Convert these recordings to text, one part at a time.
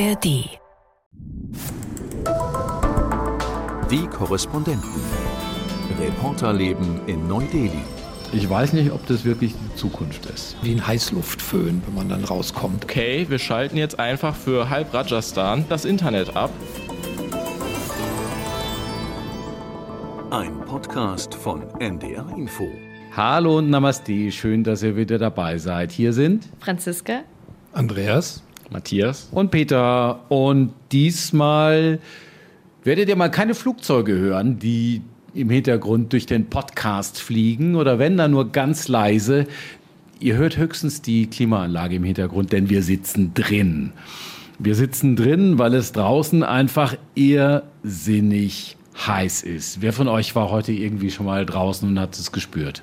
ARD. Die Korrespondenten. Reporterleben in Neu-Delhi. Ich weiß nicht, ob das wirklich die Zukunft ist. Wie ein Heißluftföhn, wenn man dann rauskommt. Okay, wir schalten jetzt einfach für halb Rajasthan das Internet ab. Ein Podcast von NDR Info. Hallo und Namaste, schön, dass ihr wieder dabei seid. Hier sind Franziska, Andreas, Matthias. und Peter. Und diesmal werdet ihr mal keine Flugzeuge hören, die im Hintergrund durch den Podcast fliegen oder wenn dann nur ganz leise. Ihr hört höchstens die Klimaanlage im Hintergrund, denn wir sitzen drin. Wir sitzen drin, weil es draußen einfach irrsinnig heiß ist. Wer von euch war heute irgendwie schon mal draußen und hat es gespürt?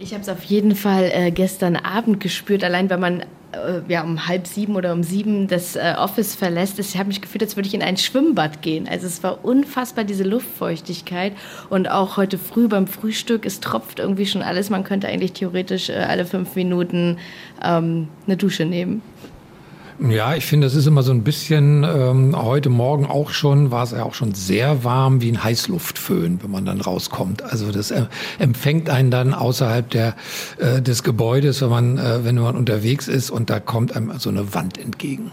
Ich habe es auf jeden Fall äh, gestern Abend gespürt, allein wenn man äh, ja, um halb sieben oder um sieben das äh, Office verlässt. Ich habe mich gefühlt, als würde ich in ein Schwimmbad gehen. Also es war unfassbar, diese Luftfeuchtigkeit. Und auch heute früh beim Frühstück, es tropft irgendwie schon alles. Man könnte eigentlich theoretisch äh, alle fünf Minuten ähm, eine Dusche nehmen. Ja, ich finde, das ist immer so ein bisschen, ähm, heute Morgen auch schon, war es ja auch schon sehr warm wie ein Heißluftföhn, wenn man dann rauskommt. Also das äh, empfängt einen dann außerhalb der, äh, des Gebäudes, wenn man, äh, wenn man unterwegs ist und da kommt einem so eine Wand entgegen.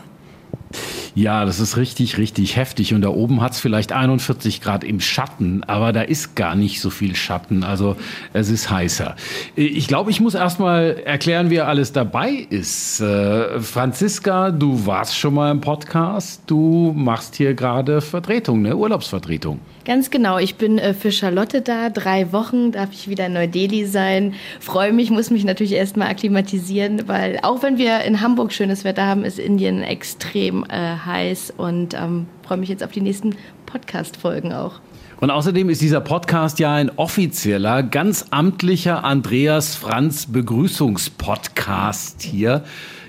Ja, das ist richtig, richtig heftig. Und da oben hat es vielleicht 41 Grad im Schatten, aber da ist gar nicht so viel Schatten. Also es ist heißer. Ich glaube, ich muss erst mal erklären, wer alles dabei ist. Äh, Franziska, du warst schon mal im Podcast. Du machst hier gerade Vertretung, ne? Urlaubsvertretung. Ganz genau, ich bin äh, für Charlotte da. Drei Wochen darf ich wieder in Neu-Delhi sein. Freue mich, muss mich natürlich erstmal akklimatisieren, weil auch wenn wir in Hamburg schönes Wetter haben, ist Indien extrem äh, heiß und ähm, freue mich jetzt auf die nächsten Podcast-Folgen auch. Und außerdem ist dieser Podcast ja ein offizieller, ganz amtlicher Andreas Franz Begrüßungspodcast hier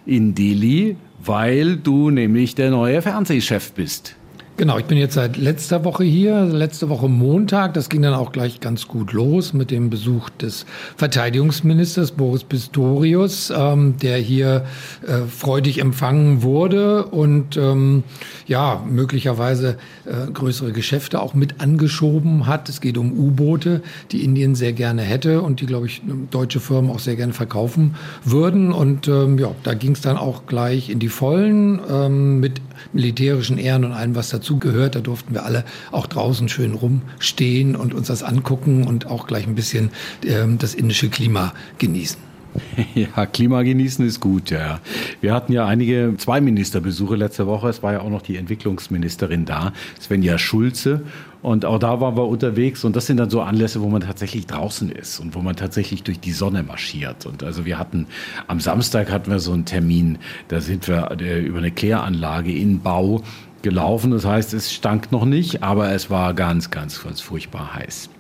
in Delhi, weil du nämlich der neue Fernsehchef bist. Genau, ich bin jetzt seit letzter Woche hier, letzte Woche Montag. Das ging dann auch gleich ganz gut los mit dem Besuch des Verteidigungsministers Boris Pistorius, ähm, der hier äh, freudig empfangen wurde und ähm, ja, möglicherweise äh, größere Geschäfte auch mit angeschoben hat. Es geht um U-Boote, die Indien sehr gerne hätte und die, glaube ich, deutsche Firmen auch sehr gerne verkaufen würden. Und ähm, ja, da ging es dann auch gleich in die Vollen ähm, mit militärischen Ehren und allem, was dazu gehört. Da durften wir alle auch draußen schön rumstehen und uns das angucken und auch gleich ein bisschen ähm, das indische Klima genießen. Ja, Klima genießen ist gut, ja. Wir hatten ja einige, zwei Ministerbesuche letzte Woche. Es war ja auch noch die Entwicklungsministerin da, Svenja Schulze. Und auch da waren wir unterwegs. Und das sind dann so Anlässe, wo man tatsächlich draußen ist und wo man tatsächlich durch die Sonne marschiert. Und also wir hatten, am Samstag hatten wir so einen Termin, da sind wir äh, über eine Kläranlage in Bau gelaufen. Das heißt, es stank noch nicht, aber es war ganz, ganz, ganz furchtbar heiß.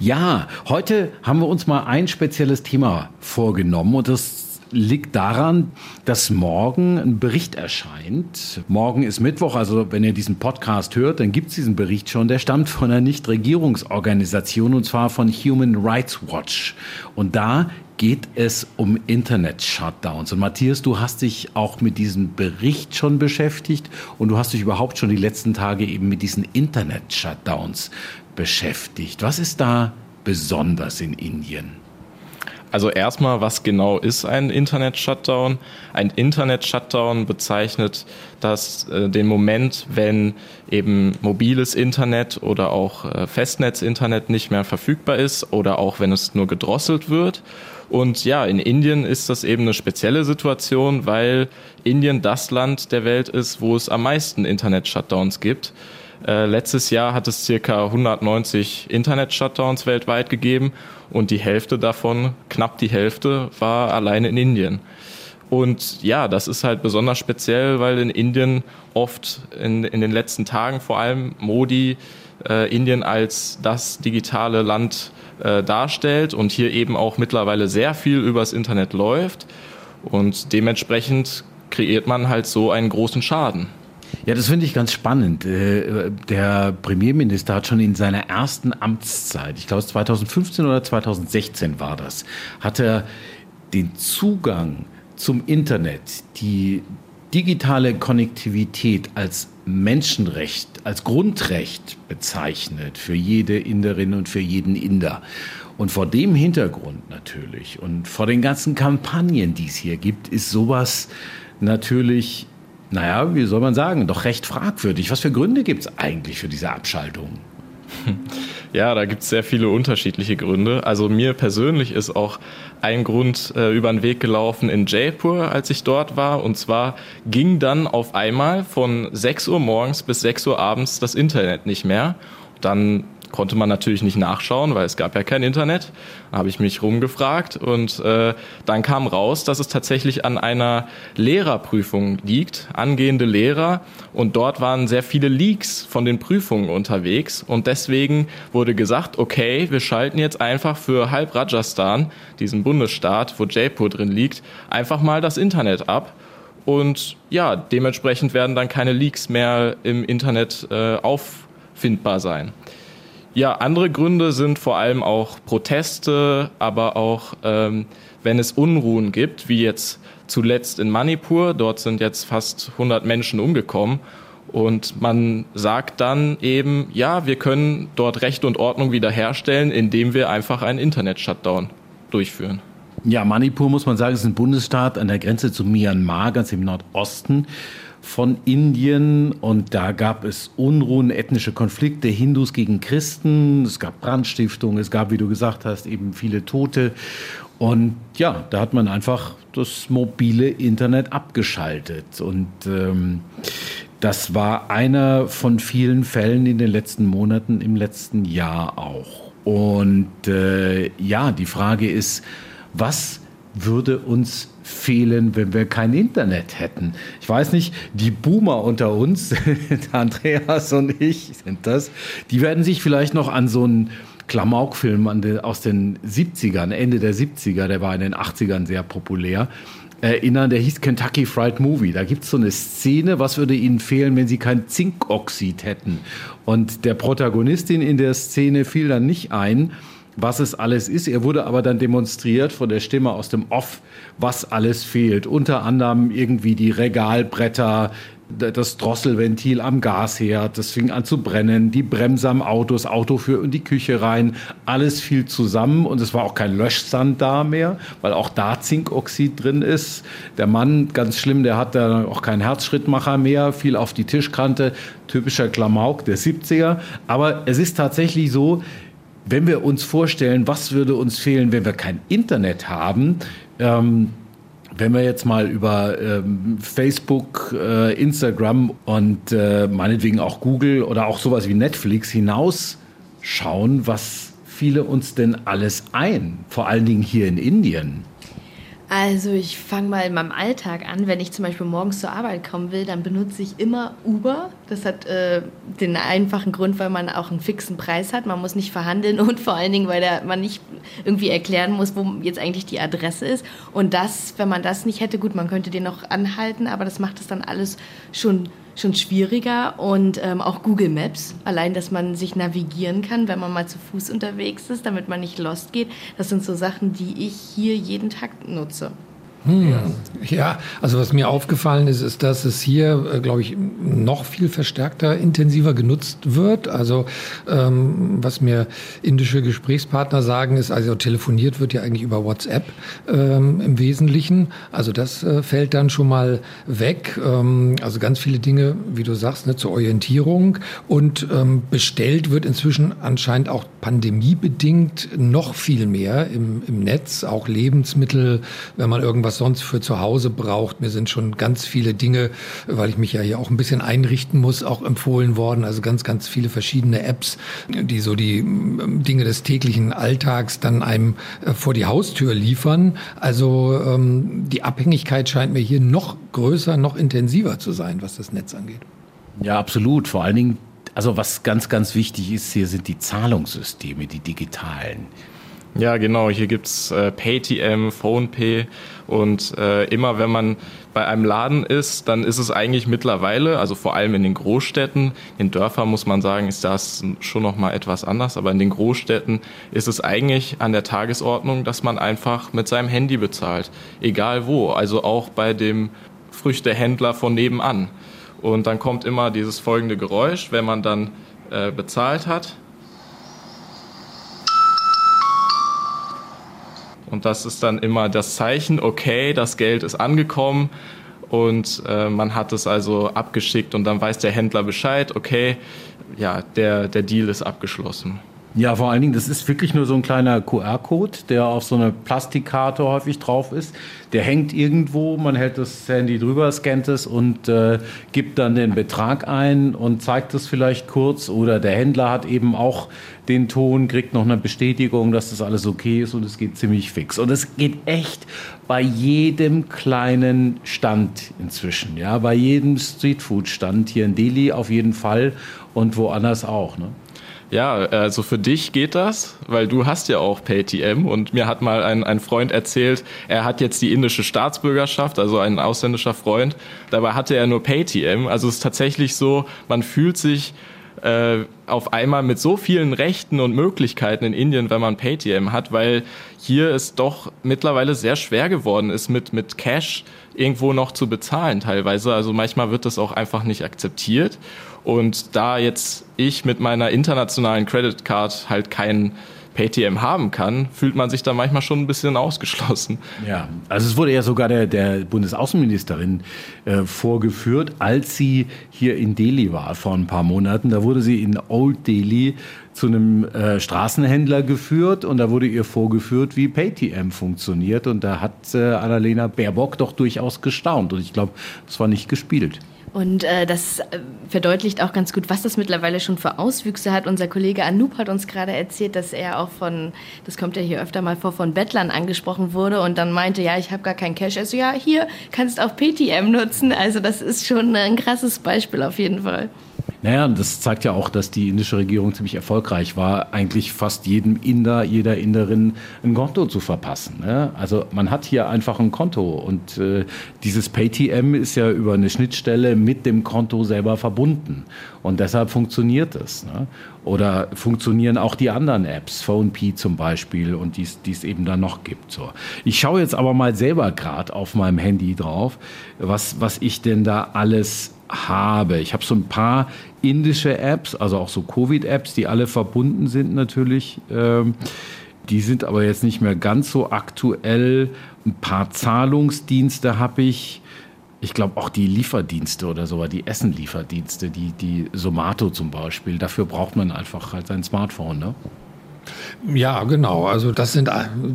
Ja, heute haben wir uns mal ein spezielles Thema vorgenommen und das liegt daran, dass morgen ein Bericht erscheint. Morgen ist Mittwoch, also wenn ihr diesen Podcast hört, dann gibt es diesen Bericht schon. Der stammt von einer Nichtregierungsorganisation und zwar von Human Rights Watch. Und da geht es um Internet-Shutdowns. Und Matthias, du hast dich auch mit diesem Bericht schon beschäftigt und du hast dich überhaupt schon die letzten Tage eben mit diesen Internet-Shutdowns beschäftigt. Was ist da besonders in Indien? Also erstmal, was genau ist ein Internet-Shutdown? Ein Internet-Shutdown bezeichnet das äh, den Moment, wenn eben mobiles Internet oder auch äh, Festnetz-Internet nicht mehr verfügbar ist oder auch wenn es nur gedrosselt wird. Und ja, in Indien ist das eben eine spezielle Situation, weil Indien das Land der Welt ist, wo es am meisten Internet-Shutdowns gibt. Äh, letztes Jahr hat es circa 190 Internet-Shutdowns weltweit gegeben und die Hälfte davon, knapp die Hälfte, war alleine in Indien. Und ja, das ist halt besonders speziell, weil in Indien oft in, in den letzten Tagen vor allem Modi äh, Indien als das digitale Land äh, darstellt und hier eben auch mittlerweile sehr viel übers Internet läuft. Und dementsprechend kreiert man halt so einen großen Schaden. Ja, das finde ich ganz spannend. Äh, der Premierminister hat schon in seiner ersten Amtszeit, ich glaube 2015 oder 2016 war das, hat er den Zugang zum Internet, die digitale Konnektivität als Menschenrecht, als Grundrecht bezeichnet für jede Inderin und für jeden Inder. Und vor dem Hintergrund natürlich und vor den ganzen Kampagnen, die es hier gibt, ist sowas natürlich, naja, wie soll man sagen, doch recht fragwürdig. Was für Gründe gibt es eigentlich für diese Abschaltung? Ja, da gibt es sehr viele unterschiedliche Gründe. Also mir persönlich ist auch ein Grund äh, über den Weg gelaufen in Jaipur, als ich dort war. Und zwar ging dann auf einmal von 6 Uhr morgens bis 6 Uhr abends das Internet nicht mehr. Dann konnte man natürlich nicht nachschauen, weil es gab ja kein Internet. Da habe ich mich rumgefragt und äh, dann kam raus, dass es tatsächlich an einer Lehrerprüfung liegt, angehende Lehrer. Und dort waren sehr viele Leaks von den Prüfungen unterwegs. Und deswegen wurde gesagt, okay, wir schalten jetzt einfach für halb Rajasthan, diesen Bundesstaat, wo Jaipur drin liegt, einfach mal das Internet ab. Und ja, dementsprechend werden dann keine Leaks mehr im Internet äh, auffindbar sein. Ja, andere Gründe sind vor allem auch Proteste, aber auch ähm, wenn es Unruhen gibt, wie jetzt zuletzt in Manipur. Dort sind jetzt fast 100 Menschen umgekommen. Und man sagt dann eben, ja, wir können dort Recht und Ordnung wiederherstellen, indem wir einfach einen Internet-Shutdown durchführen. Ja, Manipur muss man sagen, ist ein Bundesstaat an der Grenze zu Myanmar, ganz im Nordosten von Indien und da gab es Unruhen, ethnische Konflikte, Hindus gegen Christen, es gab Brandstiftungen, es gab, wie du gesagt hast, eben viele Tote. Und ja, da hat man einfach das mobile Internet abgeschaltet. Und ähm, das war einer von vielen Fällen in den letzten Monaten, im letzten Jahr auch. Und äh, ja, die Frage ist, was würde uns fehlen, wenn wir kein Internet hätten. Ich weiß nicht, die Boomer unter uns, Andreas und ich sind das, die werden sich vielleicht noch an so einen Klamaukfilm aus den 70ern, Ende der 70er, der war in den 80ern sehr populär, erinnern, der hieß Kentucky Fried Movie. Da gibt es so eine Szene, was würde ihnen fehlen, wenn sie kein Zinkoxid hätten. Und der Protagonistin in der Szene fiel dann nicht ein, was es alles ist. Er wurde aber dann demonstriert von der Stimme aus dem Off, was alles fehlt. Unter anderem irgendwie die Regalbretter, das Drosselventil am Gasherd, das fing an zu brennen, die Bremse am Auto, das Auto für in die Küche rein, alles fiel zusammen und es war auch kein Löschsand da mehr, weil auch da Zinkoxid drin ist. Der Mann, ganz schlimm, der hat da auch keinen Herzschrittmacher mehr, fiel auf die Tischkante, typischer Klamauk der 70er. Aber es ist tatsächlich so, wenn wir uns vorstellen, was würde uns fehlen, wenn wir kein Internet haben, ähm, wenn wir jetzt mal über ähm, Facebook, äh, Instagram und äh, meinetwegen auch Google oder auch sowas wie Netflix hinausschauen, was fiele uns denn alles ein? Vor allen Dingen hier in Indien. Also ich fange mal in meinem Alltag an. Wenn ich zum Beispiel morgens zur Arbeit kommen will, dann benutze ich immer Uber. Das hat äh, den einfachen Grund, weil man auch einen fixen Preis hat. Man muss nicht verhandeln und vor allen Dingen, weil der, man nicht irgendwie erklären muss, wo jetzt eigentlich die Adresse ist. Und das, wenn man das nicht hätte, gut, man könnte den noch anhalten, aber das macht es dann alles schon schon schwieriger und ähm, auch Google Maps, allein, dass man sich navigieren kann, wenn man mal zu Fuß unterwegs ist, damit man nicht lost geht. Das sind so Sachen, die ich hier jeden Tag nutze. Hm. Ja, also was mir aufgefallen ist, ist, dass es hier, äh, glaube ich, noch viel verstärkter, intensiver genutzt wird. Also ähm, was mir indische Gesprächspartner sagen, ist, also telefoniert wird ja eigentlich über WhatsApp ähm, im Wesentlichen. Also das äh, fällt dann schon mal weg. Ähm, also ganz viele Dinge, wie du sagst, ne, zur Orientierung. Und ähm, bestellt wird inzwischen anscheinend auch pandemiebedingt noch viel mehr im, im Netz, auch Lebensmittel, wenn man irgendwas was sonst für zu Hause braucht. Mir sind schon ganz viele Dinge, weil ich mich ja hier auch ein bisschen einrichten muss, auch empfohlen worden. Also ganz, ganz viele verschiedene Apps, die so die ähm, Dinge des täglichen Alltags dann einem äh, vor die Haustür liefern. Also ähm, die Abhängigkeit scheint mir hier noch größer, noch intensiver zu sein, was das Netz angeht. Ja, absolut. Vor allen Dingen, also was ganz, ganz wichtig ist, hier sind die Zahlungssysteme, die digitalen. Ja, genau. Hier gibt's äh, PayTM, PhonePay und äh, immer wenn man bei einem Laden ist, dann ist es eigentlich mittlerweile, also vor allem in den Großstädten, in Dörfern muss man sagen, ist das schon noch mal etwas anders, aber in den Großstädten ist es eigentlich an der Tagesordnung, dass man einfach mit seinem Handy bezahlt, egal wo. Also auch bei dem Früchtehändler von nebenan. Und dann kommt immer dieses folgende Geräusch, wenn man dann äh, bezahlt hat. Und das ist dann immer das Zeichen, okay, das Geld ist angekommen und äh, man hat es also abgeschickt und dann weiß der Händler Bescheid, okay, ja, der, der Deal ist abgeschlossen. Ja, vor allen Dingen, das ist wirklich nur so ein kleiner QR-Code, der auf so einer Plastikkarte häufig drauf ist. Der hängt irgendwo, man hält das Handy drüber, scannt es und äh, gibt dann den Betrag ein und zeigt es vielleicht kurz. Oder der Händler hat eben auch den Ton, kriegt noch eine Bestätigung, dass das alles okay ist und es geht ziemlich fix. Und es geht echt bei jedem kleinen Stand inzwischen, ja, bei jedem Streetfood-Stand hier in Delhi auf jeden Fall und woanders auch. Ne? Ja, also für dich geht das, weil du hast ja auch PayTM und mir hat mal ein, ein Freund erzählt, er hat jetzt die indische Staatsbürgerschaft, also ein ausländischer Freund, dabei hatte er nur PayTM. Also es ist tatsächlich so, man fühlt sich äh, auf einmal mit so vielen Rechten und Möglichkeiten in Indien, wenn man PayTM hat, weil hier es doch mittlerweile sehr schwer geworden ist, mit, mit Cash irgendwo noch zu bezahlen teilweise. Also manchmal wird das auch einfach nicht akzeptiert. Und da jetzt ich mit meiner internationalen Credit Card halt keinen PayTM haben kann, fühlt man sich da manchmal schon ein bisschen ausgeschlossen. Ja, also es wurde ja sogar der, der Bundesaußenministerin äh, vorgeführt, als sie hier in Delhi war vor ein paar Monaten. Da wurde sie in Old Delhi zu einem äh, Straßenhändler geführt und da wurde ihr vorgeführt, wie PayTM funktioniert. Und da hat äh, Annalena Baerbock doch durchaus gestaunt. Und ich glaube, das war nicht gespielt. Und äh, das äh, verdeutlicht auch ganz gut, was das mittlerweile schon für Auswüchse hat. Unser Kollege Anoop hat uns gerade erzählt, dass er auch von, das kommt ja hier öfter mal vor, von Bettlern angesprochen wurde und dann meinte, ja, ich habe gar kein Cash. Also ja, hier kannst auch PTM nutzen. Also das ist schon ein krasses Beispiel auf jeden Fall. Naja, das zeigt ja auch, dass die indische Regierung ziemlich erfolgreich war, eigentlich fast jedem Inder, jeder Inderin ein Konto zu verpassen. Ne? Also man hat hier einfach ein Konto und äh, dieses PayTM ist ja über eine Schnittstelle mit dem Konto selber verbunden und deshalb funktioniert es. Ne? Oder funktionieren auch die anderen Apps, PhoneP zum Beispiel und die es eben dann noch gibt. So. Ich schaue jetzt aber mal selber gerade auf meinem Handy drauf, was, was ich denn da alles habe. Ich habe so ein paar indische Apps, also auch so Covid-Apps, die alle verbunden sind natürlich. Ähm, die sind aber jetzt nicht mehr ganz so aktuell. Ein paar Zahlungsdienste habe ich. Ich glaube auch die Lieferdienste oder so, die Essenlieferdienste, die, die Somato zum Beispiel. Dafür braucht man einfach halt sein Smartphone. Ne? Ja, genau. Also das sind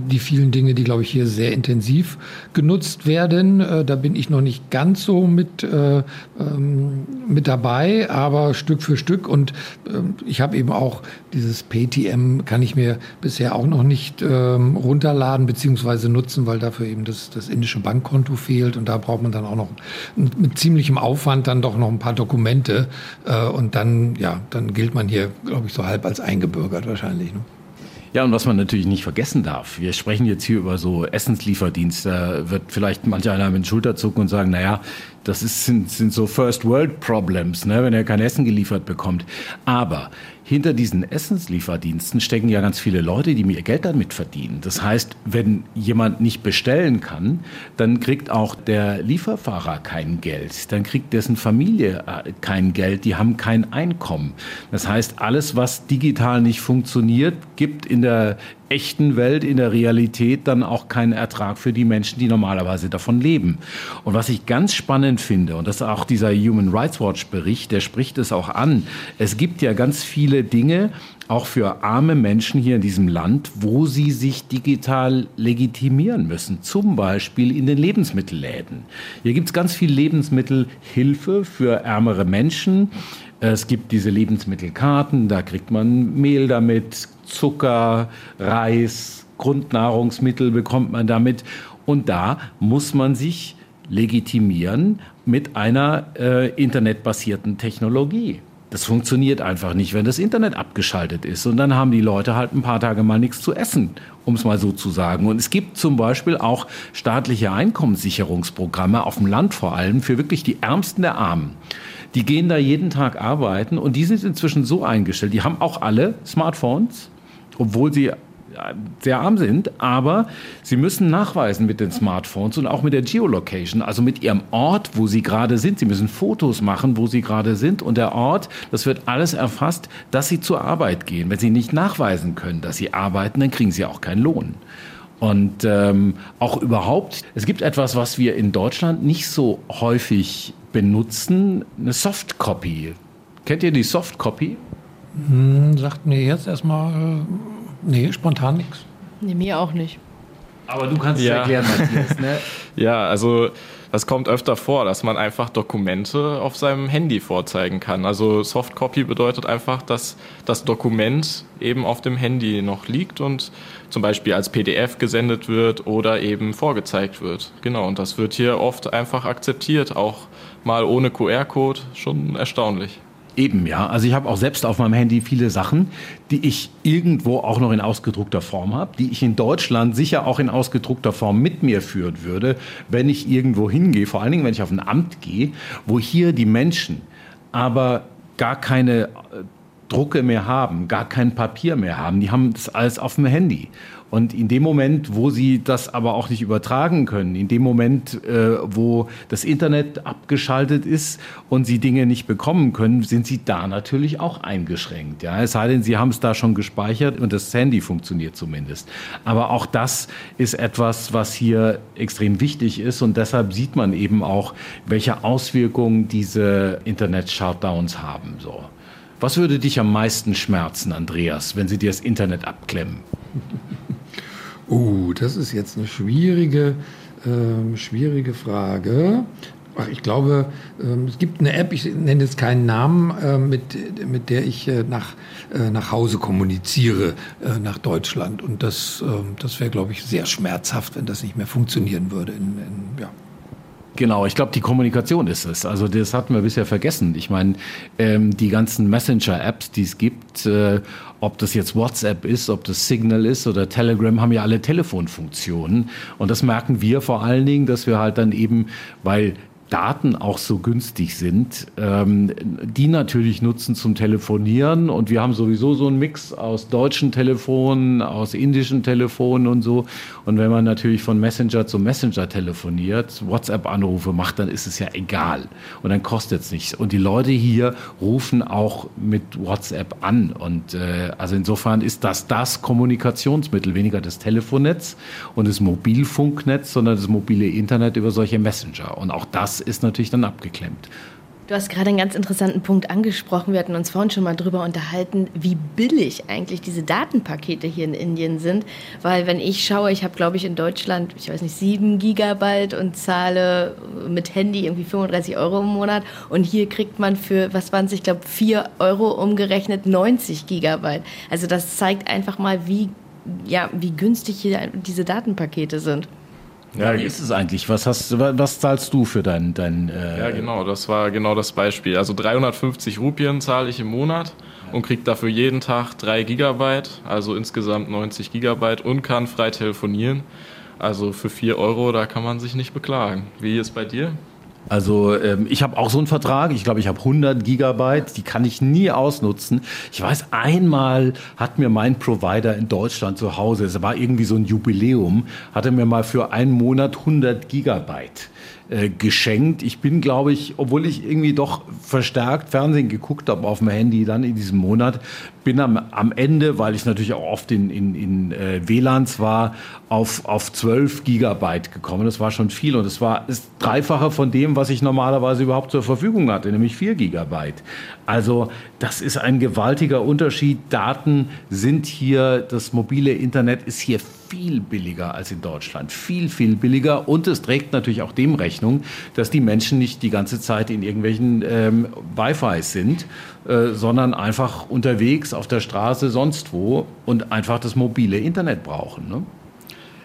die vielen Dinge, die, glaube ich, hier sehr intensiv genutzt werden. Äh, da bin ich noch nicht ganz so mit, äh, ähm, mit dabei, aber Stück für Stück. Und äh, ich habe eben auch dieses PTM, kann ich mir bisher auch noch nicht ähm, runterladen bzw. nutzen, weil dafür eben das, das indische Bankkonto fehlt. Und da braucht man dann auch noch mit ziemlichem Aufwand dann doch noch ein paar Dokumente. Äh, und dann, ja, dann gilt man hier, glaube ich, so halb als eingebürgert wahrscheinlich. Ne? Ja, und was man natürlich nicht vergessen darf, wir sprechen jetzt hier über so Essenslieferdienste, wird vielleicht manch einer mit den Schulter zucken und sagen, naja, das ist, sind, sind so First World Problems, ne, wenn er kein Essen geliefert bekommt. Aber hinter diesen Essenslieferdiensten stecken ja ganz viele Leute, die mir Geld damit verdienen. Das heißt, wenn jemand nicht bestellen kann, dann kriegt auch der Lieferfahrer kein Geld. Dann kriegt dessen Familie äh, kein Geld. Die haben kein Einkommen. Das heißt, alles, was digital nicht funktioniert, gibt in der echten Welt, in der Realität dann auch keinen Ertrag für die Menschen, die normalerweise davon leben. Und was ich ganz spannend finde, und das ist auch dieser Human Rights Watch Bericht, der spricht es auch an, es gibt ja ganz viele Dinge, auch für arme Menschen hier in diesem Land, wo sie sich digital legitimieren müssen. Zum Beispiel in den Lebensmittelläden. Hier gibt es ganz viel Lebensmittelhilfe für ärmere Menschen. Es gibt diese Lebensmittelkarten, da kriegt man Mehl damit, Zucker, Reis, Grundnahrungsmittel bekommt man damit. Und da muss man sich legitimieren mit einer äh, internetbasierten Technologie. Das funktioniert einfach nicht, wenn das Internet abgeschaltet ist. Und dann haben die Leute halt ein paar Tage mal nichts zu essen, um es mal so zu sagen. Und es gibt zum Beispiel auch staatliche Einkommenssicherungsprogramme, auf dem Land vor allem, für wirklich die Ärmsten der Armen. Die gehen da jeden Tag arbeiten und die sind inzwischen so eingestellt. Die haben auch alle Smartphones obwohl sie sehr arm sind, aber sie müssen nachweisen mit den Smartphones und auch mit der Geolocation, also mit ihrem Ort, wo sie gerade sind. Sie müssen Fotos machen, wo sie gerade sind und der Ort, das wird alles erfasst, dass sie zur Arbeit gehen. Wenn sie nicht nachweisen können, dass sie arbeiten, dann kriegen sie auch keinen Lohn. Und ähm, auch überhaupt, es gibt etwas, was wir in Deutschland nicht so häufig benutzen, eine Softcopy. Kennt ihr die Softcopy? Hm, sagt mir jetzt erstmal, äh, nee, spontan nichts. Nee, mir auch nicht. Aber du kannst Ja. es erklären, Matthias. Ne? Ja, also das kommt öfter vor, dass man einfach Dokumente auf seinem Handy vorzeigen kann. Also Softcopy bedeutet einfach, dass das Dokument eben auf dem Handy noch liegt und zum Beispiel als PDF gesendet wird oder eben vorgezeigt wird. Genau, und das wird hier oft einfach akzeptiert, auch mal ohne QR-Code, schon erstaunlich. Eben, ja. Also ich habe auch selbst auf meinem Handy viele Sachen, die ich irgendwo auch noch in ausgedruckter Form habe, die ich in Deutschland sicher auch in ausgedruckter Form mit mir führen würde, wenn ich irgendwo hingehe, vor allen Dingen, wenn ich auf ein Amt gehe, wo hier die Menschen aber gar keine äh, Drucke mehr haben, gar kein Papier mehr haben. Die haben das alles auf dem Handy. Und in dem Moment, wo sie das aber auch nicht übertragen können, in dem Moment, äh, wo das Internet abgeschaltet ist und sie Dinge nicht bekommen können, sind sie da natürlich auch eingeschränkt. Ja? Es sei denn, sie haben es da schon gespeichert und das Handy funktioniert zumindest. Aber auch das ist etwas, was hier extrem wichtig ist und deshalb sieht man eben auch, welche Auswirkungen diese Internet-Shutdowns haben. So. Was würde dich am meisten schmerzen, Andreas, wenn sie dir das Internet abklemmen? Uh, das ist jetzt eine schwierige, ähm, schwierige Frage. Ach, ich glaube, ähm, es gibt eine App, ich nenne jetzt keinen Namen, äh, mit, mit der ich äh, nach, äh, nach Hause kommuniziere, äh, nach Deutschland. Und das, ähm, das wäre, glaube ich, sehr schmerzhaft, wenn das nicht mehr funktionieren würde. In, in, ja. Genau, ich glaube, die Kommunikation ist es. Also das hatten wir bisher vergessen. Ich meine, ähm, die ganzen Messenger-Apps, die es gibt, äh, ob das jetzt WhatsApp ist, ob das Signal ist oder Telegram, haben ja alle Telefonfunktionen. Und das merken wir vor allen Dingen, dass wir halt dann eben, weil Daten auch so günstig sind, ähm, die natürlich nutzen zum Telefonieren. Und wir haben sowieso so einen Mix aus deutschen Telefonen, aus indischen Telefonen und so. Und wenn man natürlich von Messenger zu Messenger telefoniert, WhatsApp-Anrufe macht, dann ist es ja egal. Und dann kostet es nichts. Und die Leute hier rufen auch mit WhatsApp an. Und äh, also insofern ist das das Kommunikationsmittel, weniger das Telefonnetz und das Mobilfunknetz, sondern das mobile Internet über solche Messenger. Und auch das ist natürlich dann abgeklemmt. Du hast gerade einen ganz interessanten Punkt angesprochen. Wir hatten uns vorhin schon mal drüber unterhalten, wie billig eigentlich diese Datenpakete hier in Indien sind. Weil wenn ich schaue, ich habe glaube ich in Deutschland, ich weiß nicht, sieben Gigabyte und zahle mit Handy irgendwie 35 Euro im Monat. Und hier kriegt man für, was waren es, ich glaube, vier Euro umgerechnet 90 Gigabyte. Also das zeigt einfach mal, wie, ja, wie günstig hier diese Datenpakete sind. Ja, wie ist es eigentlich? Was, hast, was zahlst du für dein... dein äh Ja, genau, das war genau das Beispiel. Also 350 Rupien zahle ich im Monat und kriege dafür jeden Tag 3 Gigabyte, also insgesamt 90 Gigabyte und kann frei telefonieren. Also für 4 Euro, da kann man sich nicht beklagen. Wie ist bei dir? Also ähm, ich habe auch so einen Vertrag. Ich glaube, ich habe 100 Gigabyte. Die kann ich nie ausnutzen. Ich weiß, einmal hat mir mein Provider in Deutschland zu Hause, es war irgendwie so ein Jubiläum, hatte mir mal für einen Monat 100 Gigabyte äh, geschenkt. Ich bin, glaube ich, obwohl ich irgendwie doch verstärkt Fernsehen geguckt habe auf dem Handy dann in diesem Monat, bin am, am Ende, weil ich natürlich auch oft in, in, in äh, WLANs war, auf, auf 12 Gigabyte gekommen. Das war schon viel und es war das Dreifache von dem, was ich normalerweise überhaupt zur Verfügung hatte, nämlich 4 Gigabyte. Also das ist ein gewaltiger Unterschied. Daten sind hier, das mobile Internet ist hier viel billiger als in Deutschland. Viel, viel billiger. Und es trägt natürlich auch dem Rechnung, dass die Menschen nicht die ganze Zeit in irgendwelchen ähm, Wi-Fi sind, äh, sondern einfach unterwegs auf der Straße, sonst wo und einfach das mobile Internet brauchen. Ne?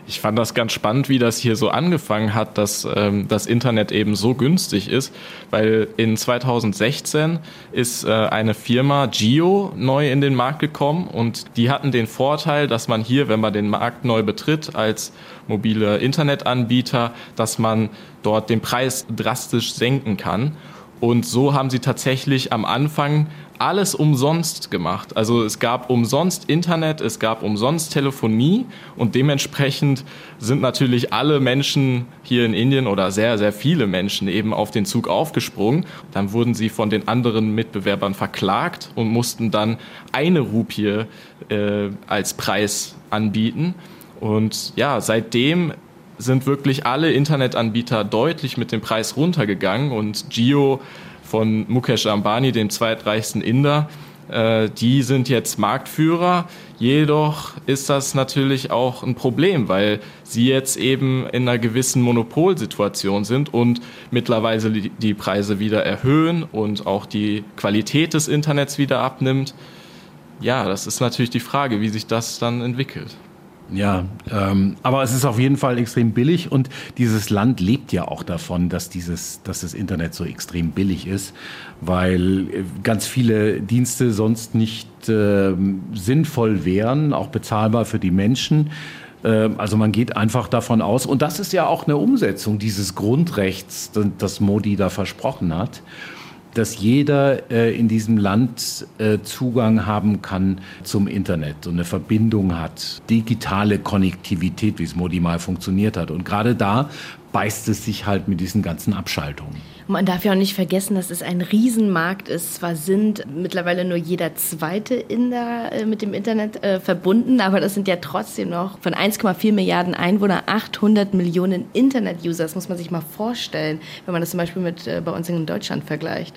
Ich fand das ganz spannend, wie das hier so angefangen hat, dass ähm, das Internet eben so günstig ist, weil in 2016 ist äh, eine Firma Geo neu in den Markt gekommen und die hatten den Vorteil, dass man hier, wenn man den Markt neu betritt als mobile Internetanbieter, dass man dort den Preis drastisch senken kann. Und so haben sie tatsächlich am Anfang alles umsonst gemacht. Also es gab umsonst Internet, es gab umsonst Telefonie und dementsprechend sind natürlich alle Menschen hier in Indien oder sehr, sehr viele Menschen eben auf den Zug aufgesprungen. Dann wurden sie von den anderen Mitbewerbern verklagt und mussten dann eine Rupie äh, als Preis anbieten. Und ja, seitdem sind wirklich alle Internetanbieter deutlich mit dem Preis runtergegangen und Gio von Mukesh Ambani, dem zweitreichsten Inder. Äh, die sind jetzt Marktführer. Jedoch ist das natürlich auch ein Problem, weil sie jetzt eben in einer gewissen Monopolsituation sind und mittlerweile die Preise wieder erhöhen und auch die Qualität des Internets wieder abnimmt. Ja, das ist natürlich die Frage, wie sich das dann entwickelt. Ja, ähm, aber es ist auf jeden Fall extrem billig und dieses Land lebt ja auch davon, dass dieses, dass das Internet so extrem billig ist, weil äh, ganz viele Dienste sonst nicht äh, sinnvoll wären, auch bezahlbar für die Menschen. Äh, also man geht einfach davon aus, und das ist ja auch eine Umsetzung dieses Grundrechts, das Modi da versprochen hat dass jeder äh, in diesem Land äh, Zugang haben kann zum Internet und eine Verbindung hat, digitale Konnektivität, wie es Modi mal funktioniert hat. Und gerade da beißt es sich halt mit diesen ganzen Abschaltungen. Man darf ja auch nicht vergessen, dass es ein Riesenmarkt ist. Zwar sind mittlerweile nur jeder zweite Inder äh, mit dem Internet äh, verbunden, aber das sind ja trotzdem noch von 1,4 Milliarden Einwohnern 800 Millionen Internet-User. Das muss man sich mal vorstellen, wenn man das zum Beispiel mit äh, bei uns in Deutschland vergleicht.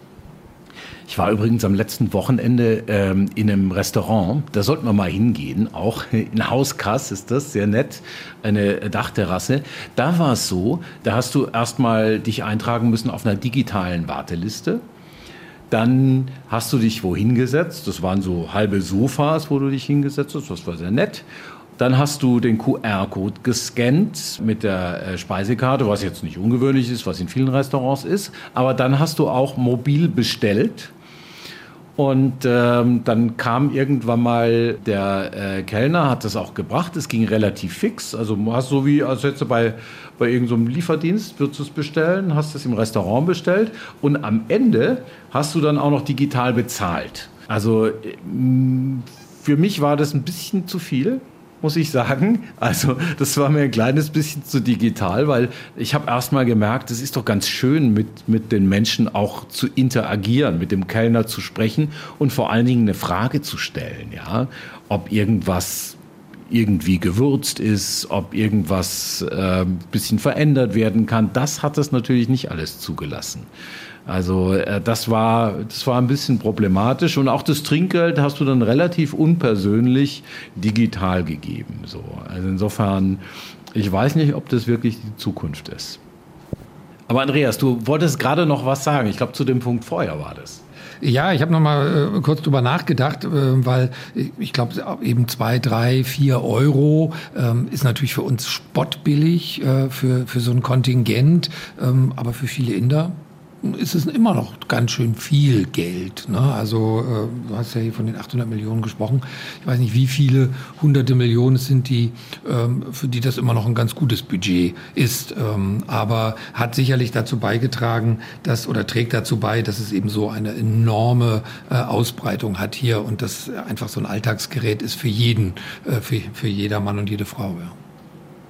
Ich war übrigens am letzten Wochenende ähm, in einem Restaurant. Da sollten wir mal hingehen. Auch in Hauskass ist das sehr nett. Eine Dachterrasse. Da war es so, da hast du erstmal dich eintragen müssen auf einer digitalen Warteliste. Dann hast du dich wohin gesetzt. Das waren so halbe Sofas, wo du dich hingesetzt hast. Das war sehr nett. Dann hast du den QR-Code gescannt mit der äh, Speisekarte, was jetzt nicht ungewöhnlich ist, was in vielen Restaurants ist. Aber dann hast du auch mobil bestellt und ähm, dann kam irgendwann mal der äh, Kellner, hat das auch gebracht. Es ging relativ fix. Also hast so wie, als hättest du bei, bei irgendeinem so Lieferdienst, würdest du es bestellen, hast es im Restaurant bestellt und am Ende hast du dann auch noch digital bezahlt. Also äh, für mich war das ein bisschen zu viel muss ich sagen. Also das war mir ein kleines bisschen zu digital, weil ich habe erst mal gemerkt, es ist doch ganz schön, mit, mit den Menschen auch zu interagieren, mit dem Kellner zu sprechen und vor allen Dingen eine Frage zu stellen, ja, ob irgendwas irgendwie gewürzt ist, ob irgendwas äh, bisschen verändert werden kann. Das hat es natürlich nicht alles zugelassen. Also äh, das war, das war ein bisschen problematisch und auch das Trinkgeld hast du dann relativ unpersönlich digital gegeben. So. Also insofern, ich weiß nicht, ob das wirklich die Zukunft ist. Aber Andreas, du wolltest gerade noch was sagen. Ich glaube, zu dem Punkt vorher war das. Ja, ich habe noch mal äh, kurz drüber nachgedacht, äh, weil ich glaube, eben zwei, drei, vier Euro ähm, ist natürlich für uns spottbillig äh, für, für so ein Kontingent, ähm, aber für viele Inder ist es immer noch ganz schön viel Geld. Ne? Also äh, du hast ja hier von den 800 Millionen gesprochen. Ich weiß nicht, wie viele hunderte Millionen sind, die, ähm, für die das immer noch ein ganz gutes Budget ist. Ähm, aber hat sicherlich dazu beigetragen, dass oder trägt dazu bei, dass es eben so eine enorme äh, Ausbreitung hat hier und das einfach so ein Alltagsgerät ist für jeden, äh, für, für jeder Mann und jede Frau. Ja.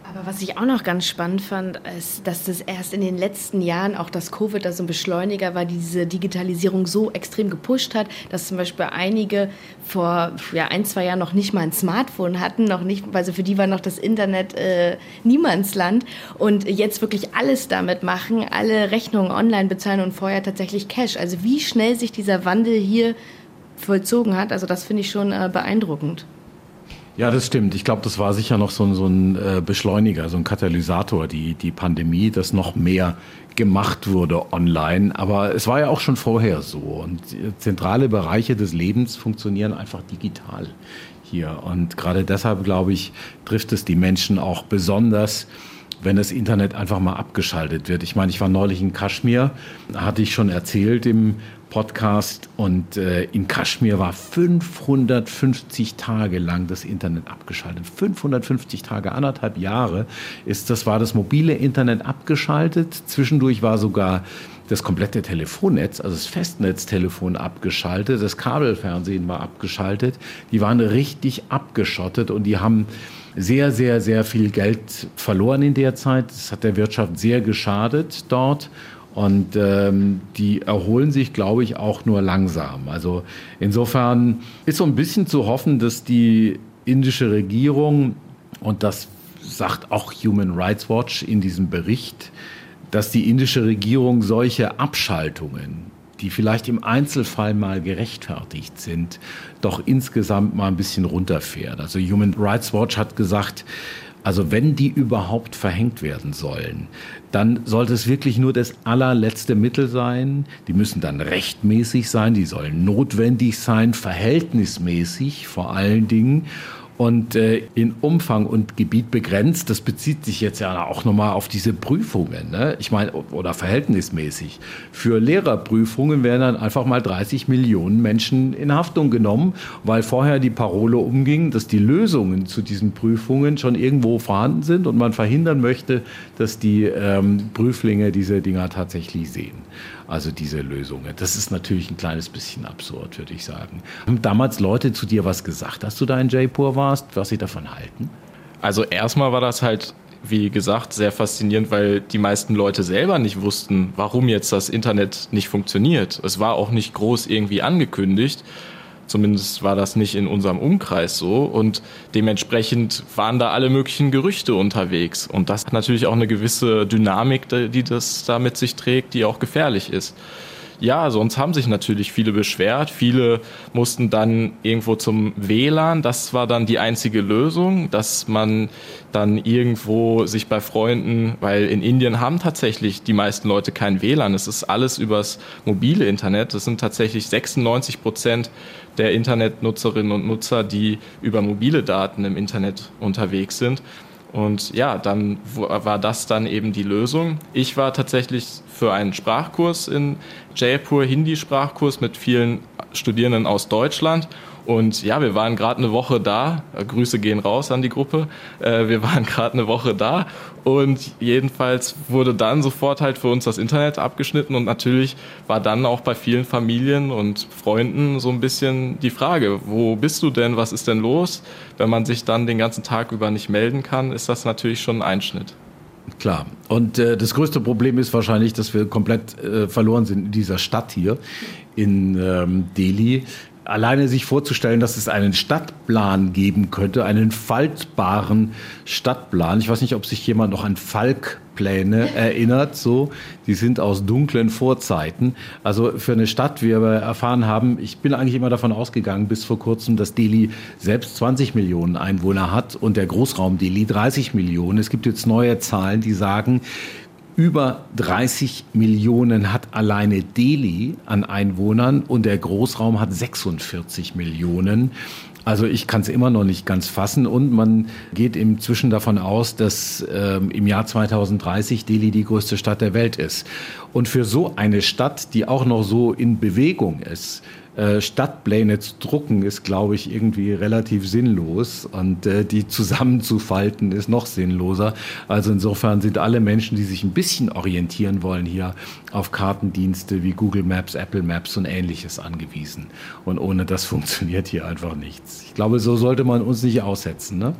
Aber was ich auch noch ganz spannend fand, ist, dass das erst in den letzten Jahren auch das Covid da so ein Beschleuniger war, diese Digitalisierung so extrem gepusht hat, dass zum Beispiel einige vor ja, ein, zwei Jahren noch nicht mal ein Smartphone hatten, noch nicht, also für die war noch das Internet äh, Niemandsland und jetzt wirklich alles damit machen, alle Rechnungen online bezahlen und vorher tatsächlich Cash. Also wie schnell sich dieser Wandel hier vollzogen hat, also das finde ich schon äh, beeindruckend. Ja, das stimmt. Ich glaube, das war sicher noch so ein, so ein äh, Beschleuniger, so ein Katalysator, die, die Pandemie, dass noch mehr gemacht wurde online. Aber es war ja auch schon vorher so. Und zentrale Bereiche des Lebens funktionieren einfach digital hier. Und gerade deshalb, glaube ich, trifft es die Menschen auch besonders, wenn das Internet einfach mal abgeschaltet wird. Ich meine, ich war neulich in Kaschmir, hatte ich schon erzählt im Podcast und äh, in Kaschmir war 550 Tage lang das Internet abgeschaltet. 550 Tage, anderthalb Jahre ist das war das mobile Internet abgeschaltet. Zwischendurch war sogar das komplette Telefonnetz, also das Festnetztelefon abgeschaltet, das Kabelfernsehen war abgeschaltet. Die waren richtig abgeschottet und die haben sehr, sehr, sehr viel Geld verloren in der Zeit. Das hat der Wirtschaft sehr geschadet dort. Und ähm, die erholen sich, glaube ich, auch nur langsam. Also insofern ist so ein bisschen zu hoffen, dass die indische Regierung, und das sagt auch Human Rights Watch in diesem Bericht, dass die indische Regierung solche Abschaltungen, die vielleicht im Einzelfall mal gerechtfertigt sind, doch insgesamt mal ein bisschen runterfährt. Also Human Rights Watch hat gesagt, also wenn die überhaupt verhängt werden sollen, dann sollte es wirklich nur das allerletzte Mittel sein. Die müssen dann rechtmäßig sein, die sollen notwendig sein, verhältnismäßig vor allen Dingen und äh, in Umfang und Gebiet begrenzt. Das bezieht sich jetzt ja auch nochmal auf diese Prüfungen. Ne? Ich meine, oder verhältnismäßig. Für Lehrerprüfungen werden dann einfach mal 30 Millionen Menschen in Haftung genommen, weil vorher die Parole umging, dass die Lösungen zu diesen Prüfungen schon irgendwo vorhanden sind und man verhindern möchte, dass die ähm, Prüflinge diese Dinger tatsächlich sehen also diese Lösungen. Das ist natürlich ein kleines bisschen absurd, würde ich sagen. Haben damals Leute zu dir was gesagt, als du da in Jaipur warst, was sie davon halten? Also erstmal war das halt wie gesagt, sehr faszinierend, weil die meisten Leute selber nicht wussten, warum jetzt das Internet nicht funktioniert. Es war auch nicht groß irgendwie angekündigt. Zumindest war das nicht in unserem Umkreis so. Und dementsprechend waren da alle möglichen Gerüchte unterwegs. Und das hat natürlich auch eine gewisse Dynamik, die das da mit sich trägt, die auch gefährlich ist. Ja, sonst haben sich natürlich viele beschwert. Viele mussten dann irgendwo zum WLAN. Das war dann die einzige Lösung, dass man dann irgendwo sich bei Freunden, weil in Indien haben tatsächlich die meisten Leute kein WLAN. Es ist alles übers mobile Internet. Das sind tatsächlich 96 Prozent der Internetnutzerinnen und Nutzer, die über mobile Daten im Internet unterwegs sind. Und ja, dann war das dann eben die Lösung. Ich war tatsächlich für einen Sprachkurs in Jaipur, Hindi-Sprachkurs mit vielen Studierenden aus Deutschland und ja, wir waren gerade eine Woche da. Grüße gehen raus an die Gruppe. Äh, wir waren gerade eine Woche da und jedenfalls wurde dann sofort halt für uns das Internet abgeschnitten und natürlich war dann auch bei vielen Familien und Freunden so ein bisschen die Frage, wo bist du denn, was ist denn los? Wenn man sich dann den ganzen Tag über nicht melden kann, ist das natürlich schon ein Einschnitt. Klar. Und äh, das größte Problem ist wahrscheinlich, dass wir komplett äh, verloren sind in dieser Stadt hier in ähm, Delhi alleine sich vorzustellen, dass es einen Stadtplan geben könnte, einen faltbaren Stadtplan. Ich weiß nicht, ob sich jemand noch an Falkpläne erinnert. So, die sind aus dunklen Vorzeiten. Also für eine Stadt, wie wir erfahren haben, ich bin eigentlich immer davon ausgegangen, bis vor kurzem, dass Delhi selbst 20 Millionen Einwohner hat und der Großraum Delhi 30 Millionen. Es gibt jetzt neue Zahlen, die sagen, über 30 Millionen hat alleine Delhi an Einwohnern und der Großraum hat 46 Millionen. Also ich kann es immer noch nicht ganz fassen und man geht inzwischen davon aus, dass ähm, im Jahr 2030 Delhi die größte Stadt der Welt ist. Und für so eine Stadt, die auch noch so in Bewegung ist, Stadtpläne zu drucken, ist, glaube ich, irgendwie relativ sinnlos. Und äh, die zusammenzufalten ist noch sinnloser. Also insofern sind alle Menschen, die sich ein bisschen orientieren wollen, hier auf Kartendienste wie Google Maps, Apple Maps und ähnliches angewiesen. Und ohne das funktioniert hier einfach nichts. Ich glaube, so sollte man uns nicht aussetzen. Ne?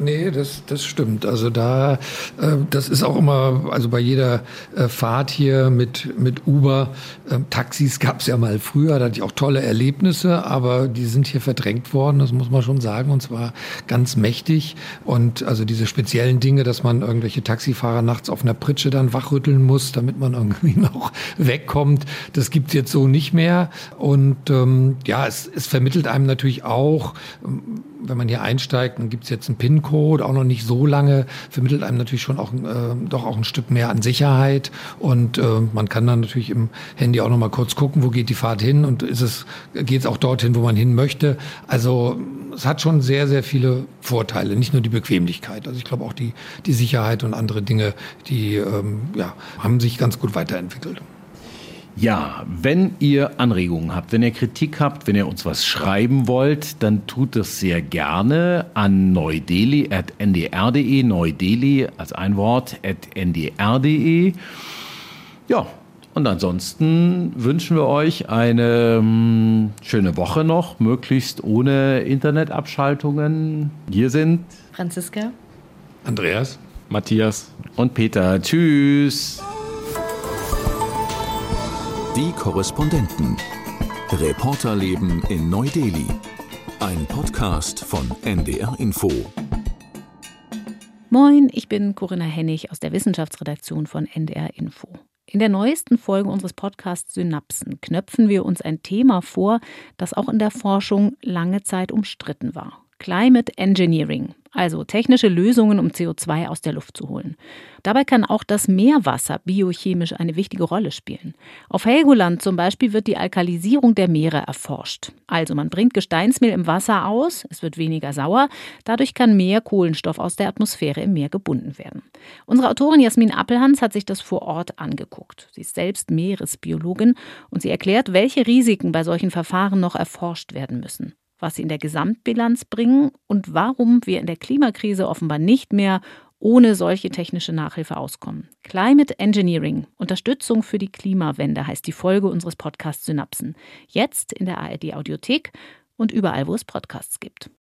Nee, das, das stimmt. Also da, äh, das ist auch immer, also bei jeder äh, Fahrt hier mit, mit Uber, äh, Taxis gab es ja mal früher, da hatte ich auch tolle Erlebnisse, aber die sind hier verdrängt worden, das muss man schon sagen, und zwar ganz mächtig. Und also diese speziellen Dinge, dass man irgendwelche Taxifahrer nachts auf einer Pritsche dann wachrütteln muss, damit man irgendwie noch wegkommt, das gibt's jetzt so nicht mehr. Und ähm, ja, es, es vermittelt einem natürlich auch, wenn man hier einsteigt, dann gibt's jetzt einen PIN-Code, auch noch nicht so lange, vermittelt einem natürlich schon auch äh, doch auch ein Stück mehr an Sicherheit. Und äh, man kann dann natürlich im Handy auch noch mal kurz gucken, wo geht die Fahrt hin und ist es, geht es auch dorthin, wo man hin möchte. Also es hat schon sehr, sehr viele Vorteile, nicht nur die Bequemlichkeit. Also ich glaube auch die, die Sicherheit und andere Dinge, die ähm, ja, haben sich ganz gut weiterentwickelt. Ja, wenn ihr Anregungen habt, wenn ihr Kritik habt, wenn ihr uns was schreiben wollt, dann tut das sehr gerne an neudeli.ndr.de, neudeli als ein Wort, at ndr.de. Ja, Und ansonsten wünschen wir euch eine um, schöne Woche noch, möglichst ohne Internetabschaltungen. Hier sind Franziska, Andreas, Matthias und Peter. Tschüss. Die Korrespondenten. Reporterleben in Neu-Delhi. Ein Podcast von NDR Info. Moin, ich bin Corinna Hennig aus der Wissenschaftsredaktion von NDR Info. In der neuesten Folge unseres Podcasts Synapsen knöpfen wir uns ein Thema vor, das auch in der Forschung lange Zeit umstritten war. Climate Engineering, also technische Lösungen, um CO2 aus der Luft zu holen. Dabei kann auch das Meerwasser biochemisch eine wichtige Rolle spielen. Auf Helgoland zum Beispiel wird die Alkalisierung der Meere erforscht. Also man bringt Gesteinsmehl im Wasser aus, es wird weniger sauer, dadurch kann mehr Kohlenstoff aus der Atmosphäre im Meer gebunden werden. Unsere Autorin Jasmin Appelhans hat sich das vor Ort angeguckt. Sie ist selbst Meeresbiologin und sie erklärt, welche Risiken bei solchen Verfahren noch erforscht werden müssen was sie in der Gesamtbilanz bringen und warum wir in der Klimakrise offenbar nicht mehr ohne solche technische Nachhilfe auskommen. Climate Engineering, Unterstützung für die Klimawende heißt die Folge unseres Podcasts Synapsen. Jetzt in der ARD Audiothek und überall, wo es Podcasts gibt.